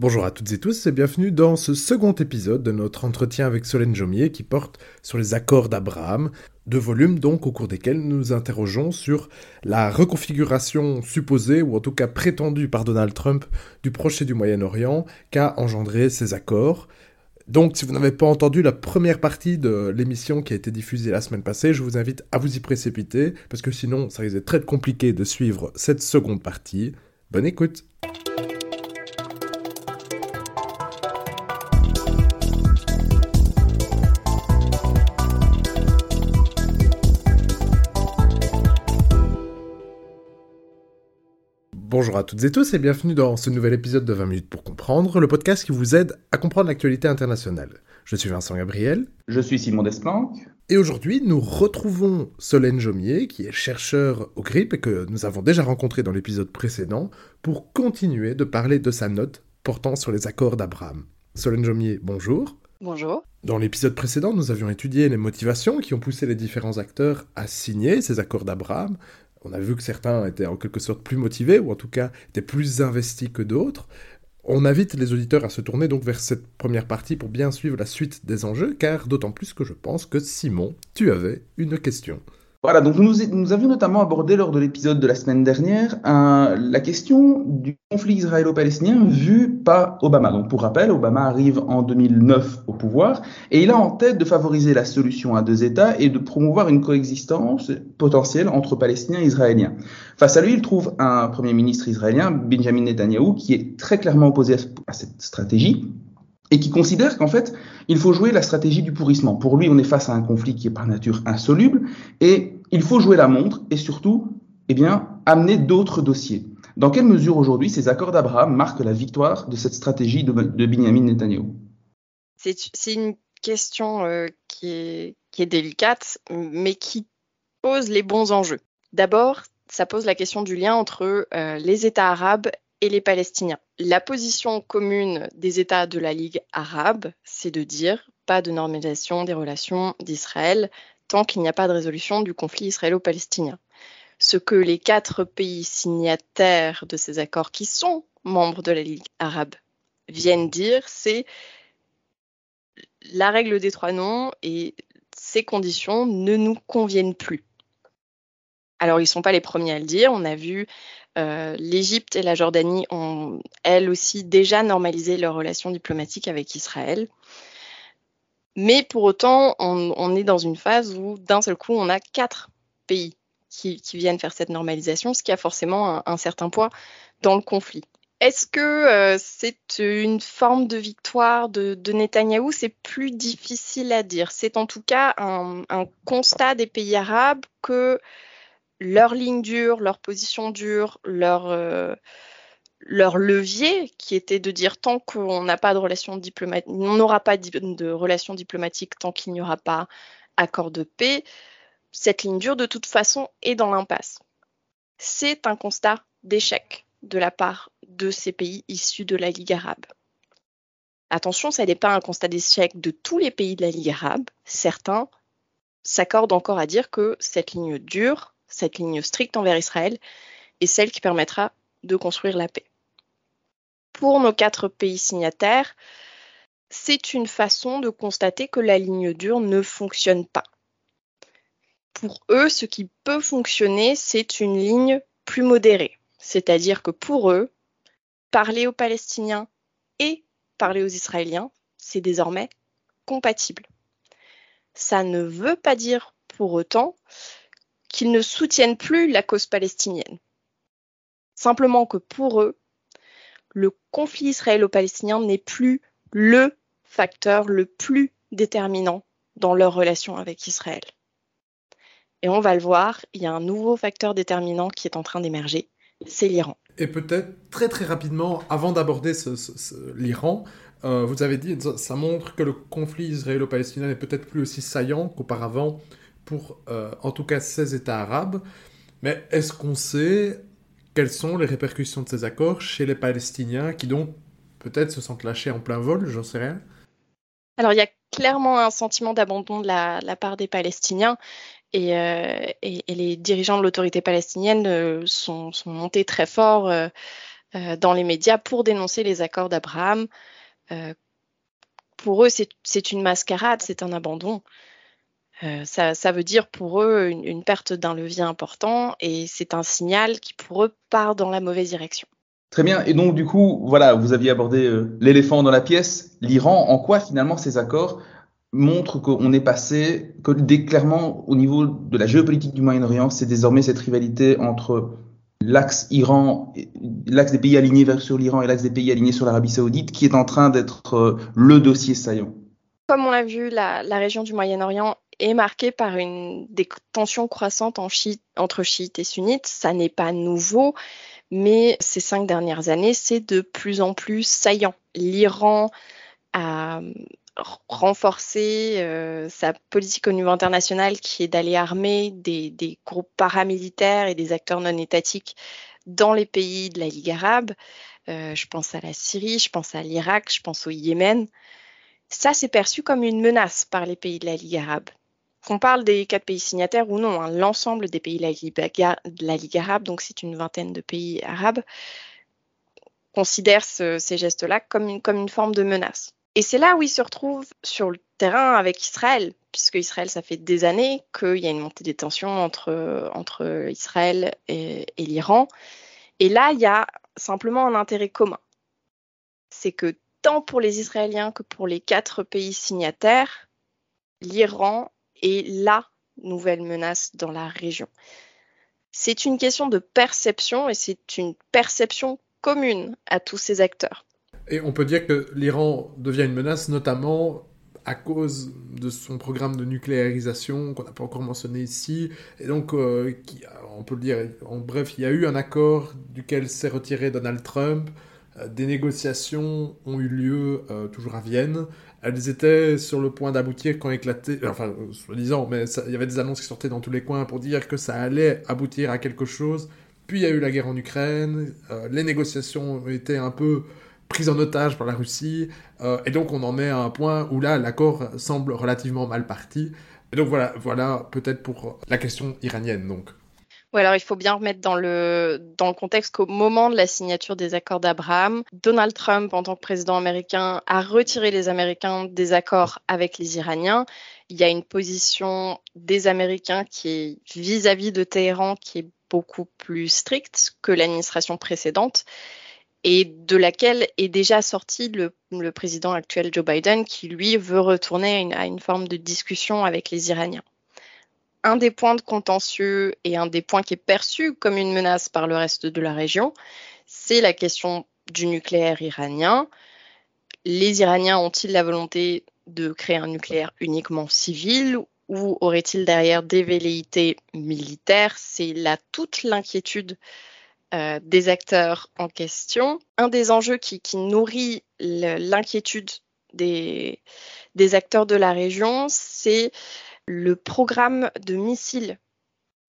Bonjour à toutes et tous et bienvenue dans ce second épisode de notre entretien avec Solène Jomier qui porte sur les accords d'Abraham, deux volumes donc au cours desquels nous nous interrogeons sur la reconfiguration supposée ou en tout cas prétendue par Donald Trump du Proche et du Moyen-Orient qu'a engendré ces accords. Donc si vous n'avez pas entendu la première partie de l'émission qui a été diffusée la semaine passée, je vous invite à vous y précipiter parce que sinon ça risque d'être très compliqué de suivre cette seconde partie. Bonne écoute Bonjour à toutes et tous et bienvenue dans ce nouvel épisode de 20 minutes pour comprendre, le podcast qui vous aide à comprendre l'actualité internationale. Je suis Vincent Gabriel. Je suis Simon Desplanques. Et aujourd'hui, nous retrouvons Solène Jomier, qui est chercheur au GRIP et que nous avons déjà rencontré dans l'épisode précédent, pour continuer de parler de sa note portant sur les accords d'Abraham. Solène Jomier, bonjour. Bonjour. Dans l'épisode précédent, nous avions étudié les motivations qui ont poussé les différents acteurs à signer ces accords d'Abraham, on a vu que certains étaient en quelque sorte plus motivés, ou en tout cas étaient plus investis que d'autres. On invite les auditeurs à se tourner donc vers cette première partie pour bien suivre la suite des enjeux, car d'autant plus que je pense que Simon, tu avais une question. Voilà, donc nous, avions notamment abordé lors de l'épisode de la semaine dernière la question du conflit israélo-palestinien vu par Obama. Donc pour rappel, Obama arrive en 2009 au pouvoir et il a en tête de favoriser la solution à deux États et de promouvoir une coexistence potentielle entre Palestiniens et Israéliens. Face à lui, il trouve un Premier ministre israélien, Benjamin Netanyahu, qui est très clairement opposé à cette stratégie et qui considère qu'en fait, il faut jouer la stratégie du pourrissement. Pour lui, on est face à un conflit qui est par nature insoluble et il faut jouer la montre et surtout, eh bien, amener d'autres dossiers. Dans quelle mesure aujourd'hui ces accords d'Abraham marquent la victoire de cette stratégie de, Benjamin Netanyahu? C'est une question euh, qui, est, qui est délicate, mais qui pose les bons enjeux. D'abord, ça pose la question du lien entre euh, les États arabes et les Palestiniens. La position commune des États de la Ligue arabe, c'est de dire pas de normalisation des relations d'Israël tant qu'il n'y a pas de résolution du conflit israélo-palestinien. Ce que les quatre pays signataires de ces accords, qui sont membres de la Ligue arabe, viennent dire, c'est la règle des trois noms et ces conditions ne nous conviennent plus. Alors, ils ne sont pas les premiers à le dire. On a vu euh, l'Égypte et la Jordanie ont, elles aussi, déjà normalisé leurs relations diplomatiques avec Israël. Mais pour autant, on, est dans une phase où, d'un seul coup, on a quatre pays qui, viennent faire cette normalisation, ce qui a forcément un, certain poids dans le conflit. Est-ce que euh, c'est une forme de victoire de, de Netanyahou? C'est plus difficile à dire. C'est en tout cas un, constat des pays arabes que leur ligne dure, leur position dure, leur, euh, leur levier, qui était de dire tant qu'on n'a pas de relation diplomatique, on n'aura pas de relation diplomatique tant qu'il n'y aura pas accord de paix, cette ligne dure de toute façon est dans l'impasse. C'est un constat d'échec de la part de ces pays issus de la Ligue arabe. Attention, ça n'est pas un constat d'échec de tous les pays de la Ligue arabe. Certains s'accordent encore à dire que cette ligne dure cette ligne stricte envers Israël est celle qui permettra de construire la paix. Pour nos quatre pays signataires, c'est une façon de constater que la ligne dure ne fonctionne pas. Pour eux, ce qui peut fonctionner, c'est une ligne plus modérée. C'est-à-dire que pour eux, parler aux Palestiniens et parler aux Israéliens, c'est désormais compatible. Ça ne veut pas dire pour autant qu'ils ne soutiennent plus la cause palestinienne. Simplement que pour eux, le conflit israélo-palestinien n'est plus le facteur le plus déterminant dans leur relation avec Israël. Et on va le voir, il y a un nouveau facteur déterminant qui est en train d'émerger, c'est l'Iran. Et peut-être très très rapidement, avant d'aborder l'Iran, euh, vous avez dit, ça montre que le conflit israélo-palestinien n'est peut-être plus aussi saillant qu'auparavant pour euh, en tout cas ces États arabes. Mais est-ce qu'on sait quelles sont les répercussions de ces accords chez les Palestiniens qui donc peut-être se sentent lâchés en plein vol, j'en sais rien Alors il y a clairement un sentiment d'abandon de la, part des Palestiniens et, euh, les dirigeants de l'autorité palestinienne euh, sont, montés très fort dans les médias pour dénoncer les accords d'Abraham. pour eux, c'est une mascarade, c'est un abandon. Ça, veut dire pour eux une perte d'un levier important et c'est un signal qui pour eux part dans la mauvaise direction. Très bien. Et donc, du coup, voilà, vous aviez abordé euh, l'éléphant dans la pièce, l'Iran. En quoi, finalement, ces accords montrent qu'on est passé, que dès, clairement, au niveau de la géopolitique du Moyen-Orient, c'est désormais cette rivalité entre l'axe Iran, l'axe des pays alignés vers sur l'Iran et l'axe des pays alignés sur l'Arabie Saoudite, qui est en train d'être euh, le dossier saillant. Comme on l'a vu, la, région du Moyen-Orient est marquée par une des tensions croissantes en entre chiites et sunnites. Ça n'est pas nouveau mais ces cinq dernières années, c'est de plus en plus saillant. L'Iran a renforcé euh, sa politique au niveau international qui est d'aller armer des, groupes paramilitaires et des acteurs non étatiques dans les pays de la Ligue arabe. Euh, je pense à la Syrie, je pense à l'Irak, je pense au Yémen. Ça, c'est perçu comme une menace par les pays de la Ligue arabe. Qu'on parle des quatre pays signataires ou non, hein, l'ensemble des pays de la, Ligue arabe, donc c'est une vingtaine de pays arabes, considèrent ces gestes-là comme une, forme de menace. Et c'est là où ils se retrouvent sur le terrain avec Israël, puisque Israël, ça fait des années qu'il y a une montée des tensions entre, entre Israël et, et l'Iran. Et là, il y a simplement un intérêt commun. C'est que tant pour les Israéliens que pour les quatre pays signataires, l'Iran est la nouvelle menace dans la région. C'est une question de perception et c'est une perception commune à tous ces acteurs. Et on peut dire que l'Iran devient une menace notamment à cause de son programme de nucléarisation qu'on n'a pas encore mentionné ici. Et donc, euh, on peut le dire, en bref, il y a eu un accord duquel s'est retiré Donald Trump. Euh, des négociations ont eu lieu euh, toujours à Vienne elles étaient sur le point d'aboutir quand éclatait, enfin, soi-disant, mais il y avait des annonces qui sortaient dans tous les coins pour dire que ça allait aboutir à quelque chose. Puis il y a eu la guerre en Ukraine, euh, les négociations ont été un peu prises en otage par la Russie, euh, et donc on en est à un point où là, l'accord semble relativement mal parti. Et donc voilà, voilà peut-être pour la question iranienne, donc alors il faut bien remettre dans le, dans le contexte qu'au moment de la signature des accords d'Abraham, Donald Trump, en tant que président américain, a retiré les Américains des accords avec les Iraniens. Il y a une position des Américains qui est vis-à-vis de Téhéran qui est beaucoup plus stricte que l'administration précédente et de laquelle est déjà sorti le, le, président actuel Joe Biden qui, lui, veut retourner à une forme de discussion avec les Iraniens un des points de contentieux et un des points qui est perçu comme une menace par le reste de la région, c'est la question du nucléaire iranien. Les Iraniens ont-ils la volonté de créer un nucléaire uniquement civil ou aurait-il derrière des velléités militaires? C'est là toute l'inquiétude euh, des acteurs en question. Un des enjeux qui, nourrit l'inquiétude des, des acteurs de la région, c'est le programme de missiles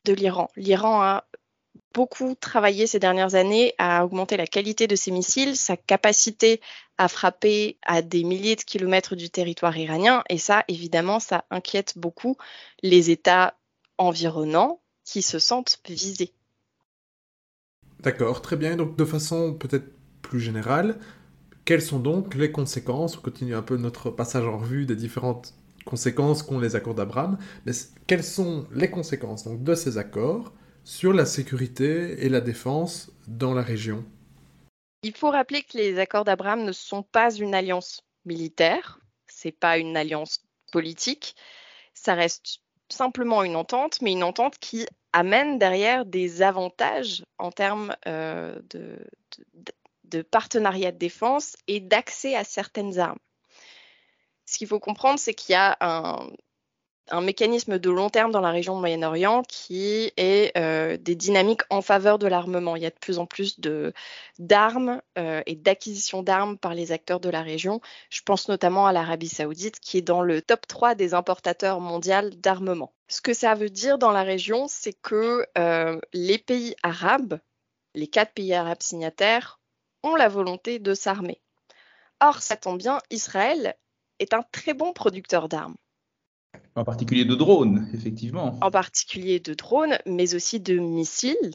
de l'Iran. L'Iran a beaucoup travaillé ces dernières années à augmenter la qualité de ses missiles, sa capacité à frapper à des milliers de kilomètres du territoire iranien. Et ça, évidemment, ça inquiète beaucoup les États environnants qui se sentent visés. D'accord, très bien. Donc de façon peut-être plus générale, quelles sont donc les conséquences On continue un peu notre passage en revue des différentes conséquences qu'ont les accords d'Abraham, mais quelles sont les conséquences donc, de ces accords sur la sécurité et la défense dans la région? Il faut rappeler que les accords d'Abraham ne sont pas une alliance militaire, c'est pas une alliance politique, ça reste simplement une entente, mais une entente qui amène derrière des avantages en termes euh, de partenariat de défense et d'accès à certaines armes ce qu'il faut comprendre, c'est qu'il y a un, mécanisme de long terme dans la région Moyen-Orient qui est euh, des dynamiques en faveur de l'armement. Il y a de plus en plus d'armes euh, et d'acquisition d'armes par les acteurs de la région. Je pense notamment à l'Arabie saoudite qui est dans le top 3 des importateurs mondiaux d'armement. Ce que ça veut dire dans la région, c'est que euh, les pays arabes, les quatre pays arabes signataires, ont la volonté de s'armer. Or, ça tombe bien, Israël est un très bon producteur d'armes. En particulier de drones, effectivement. En particulier de drones, mais aussi de missiles.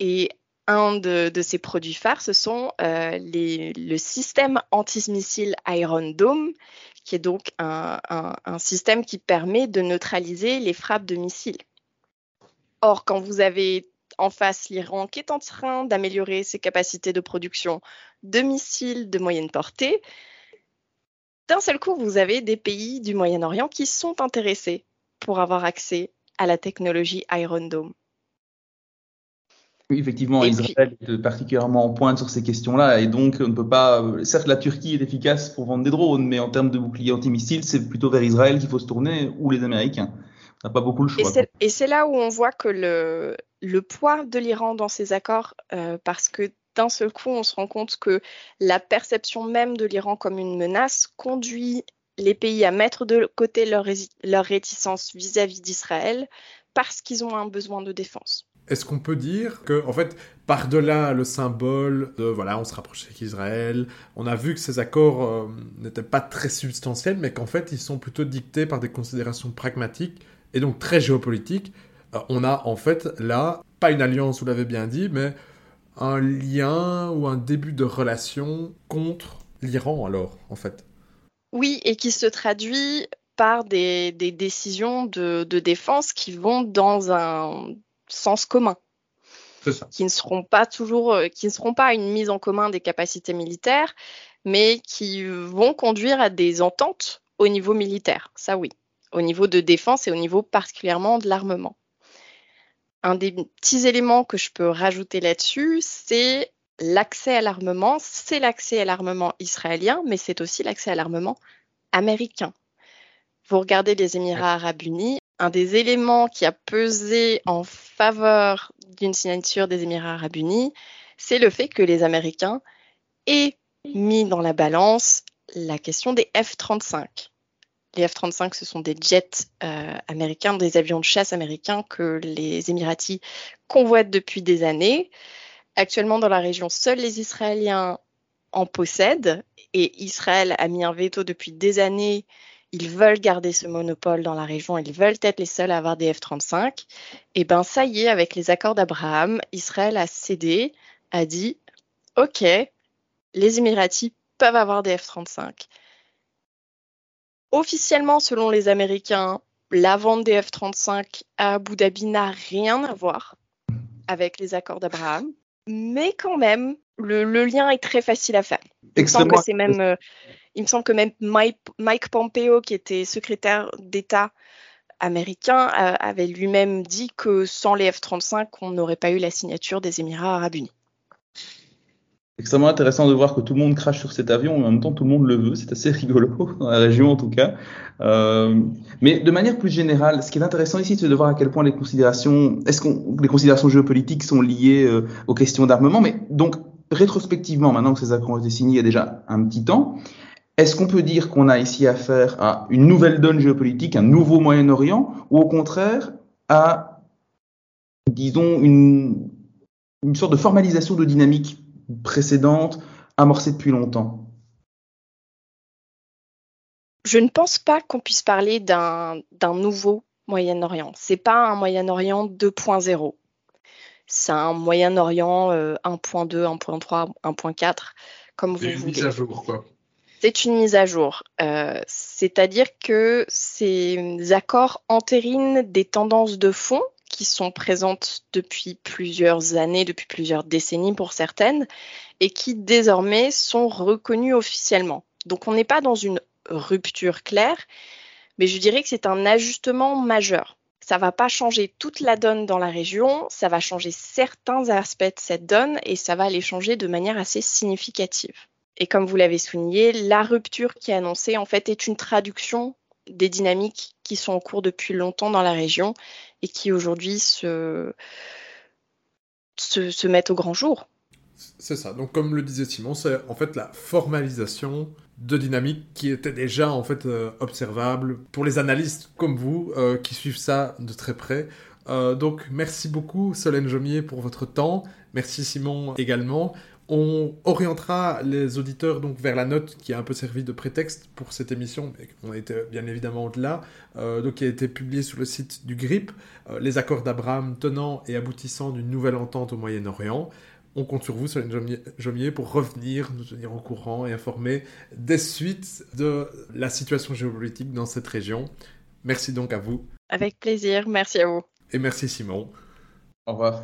Et un de, ces produits phares, ce sont le système antimissile Iron Dome, qui est donc un, système qui permet de neutraliser les frappes de missiles. Or, quand vous avez en face l'Iran qui est en train d'améliorer ses capacités de production de missiles de moyenne portée, d'un seul coup, vous avez des pays du Moyen-Orient qui sont intéressés pour avoir accès à la technologie Iron Dome. Oui, effectivement, Israël est particulièrement en pointe sur ces questions-là, et donc on ne peut pas. Certes, la Turquie est efficace pour vendre des drones, mais en termes de boucliers antimissiles, c'est plutôt vers Israël qu'il faut se tourner, ou les Américains. On n'a pas beaucoup le choix. Et c'est là où on voit que le, le poids de l'Iran dans ces accords, euh, parce que d'un seul coup, on se rend compte que la perception même de l'Iran comme une menace conduit les pays à mettre de côté leur, réticence vis-à-vis d'Israël parce qu'ils ont un besoin de défense. Est-ce qu'on peut dire que, en fait, par-delà le symbole de voilà, on se rapproche avec Israël, on a vu que ces accords euh, n'étaient pas très substantiels, mais qu'en fait, ils sont plutôt dictés par des considérations pragmatiques et donc très géopolitiques. Euh, on a en fait là, pas une alliance, vous l'avez bien dit, mais un lien ou un début de relation contre l'Iran alors, en fait. Oui, et qui se traduit par des, décisions de, défense qui vont dans un sens commun. Ça. Qui ne seront pas toujours, euh, qui ne seront pas une mise en commun des capacités militaires, mais qui vont conduire à des ententes au niveau militaire. Ça oui, au niveau de défense et au niveau particulièrement de l'armement un des petits éléments que je peux rajouter là-dessus, c'est l'accès à l'armement. C'est l'accès à l'armement israélien, mais c'est aussi l'accès à l'armement américain. Vous regardez les Émirats arabes unis, un des éléments qui a pesé en faveur d'une signature des Émirats arabes unis, c'est le fait que les Américains aient mis dans la balance la question des F-35. Les F-35, ce sont des jets euh, américains, des avions de chasse américains que les Émiratis convoitent depuis des années. Actuellement, dans la région, seuls les Israéliens en possèdent et Israël a mis un veto depuis des années. Ils veulent garder ce monopole dans la région, ils veulent être les seuls à avoir des F-35. Et bien, ça y est, avec les accords d'Abraham, Israël a cédé, a dit OK, les Émiratis peuvent avoir des F-35. Officiellement, selon les Américains, la vente des F-35 à Abu Dhabi n'a rien à voir avec les accords d'Abraham. Mais quand même, le, lien est très facile à faire. Il me semble que c'est même, euh, il me semble que même Mike, Pompeo, qui était secrétaire d'État américain, euh, avait lui-même dit que sans les F-35, on n'aurait pas eu la signature des Émirats arabes unis extrêmement intéressant de voir que tout le monde crache sur cet avion, en même temps tout le monde le veut, c'est assez rigolo, dans la région en tout cas. Euh, mais de manière plus générale, ce qui est intéressant ici, c'est de voir à quel point les considérations, est-ce que les considérations géopolitiques sont liées euh, aux questions d'armement, mais donc rétrospectivement, maintenant que ces accords ont été signés il y a déjà un petit temps, est-ce qu'on peut dire qu'on a ici affaire à une nouvelle donne géopolitique, un nouveau Moyen-Orient, ou au contraire à, disons, une, une sorte de formalisation de dynamique précédente amorcée depuis longtemps Je ne pense pas qu'on puisse parler d'un nouveau Moyen-Orient. C'est pas un Moyen-Orient 2.0. C'est un Moyen-Orient 1.2, 1.3, 1.4, comme vous voulez. C'est une mise à jour, quoi. C'est une mise à jour. Euh, c'est-à-dire que ces accords entérinent des tendances de fond qui sont présentes depuis plusieurs années, depuis plusieurs décennies pour certaines, et qui désormais sont reconnues officiellement. Donc on n'est pas dans une rupture claire, mais je dirais que c'est un ajustement majeur. Ça va pas changer toute la donne dans la région, ça va changer certains aspects de cette donne et ça va les changer de manière assez significative. Et comme vous l'avez souligné, la rupture qui est annoncée en fait est une traduction des dynamiques qui sont en cours depuis longtemps dans la région et qui aujourd'hui se, se, mettent au grand jour. C'est ça. Donc, comme le disait Simon, c'est en fait la formalisation de dynamiques qui étaient déjà en fait euh, observables pour les analystes comme vous euh, qui suivent ça de très près. Euh, donc, merci beaucoup Solène Jomier pour votre temps. Merci Simon également. On orientera les auditeurs donc vers la note qui a un peu servi de prétexte pour cette émission, mais on était bien évidemment au-delà, euh, donc qui a été publiée sur le site du GRIP, euh, les accords d'Abraham tenant et aboutissant d'une nouvelle entente au Moyen-Orient. on compte sur vous, Solène Jomier, pour revenir, nous tenir au courant et informer des suites de la situation géopolitique dans cette région. Merci donc à vous. Avec plaisir, merci à vous. Et merci Simon. Au revoir.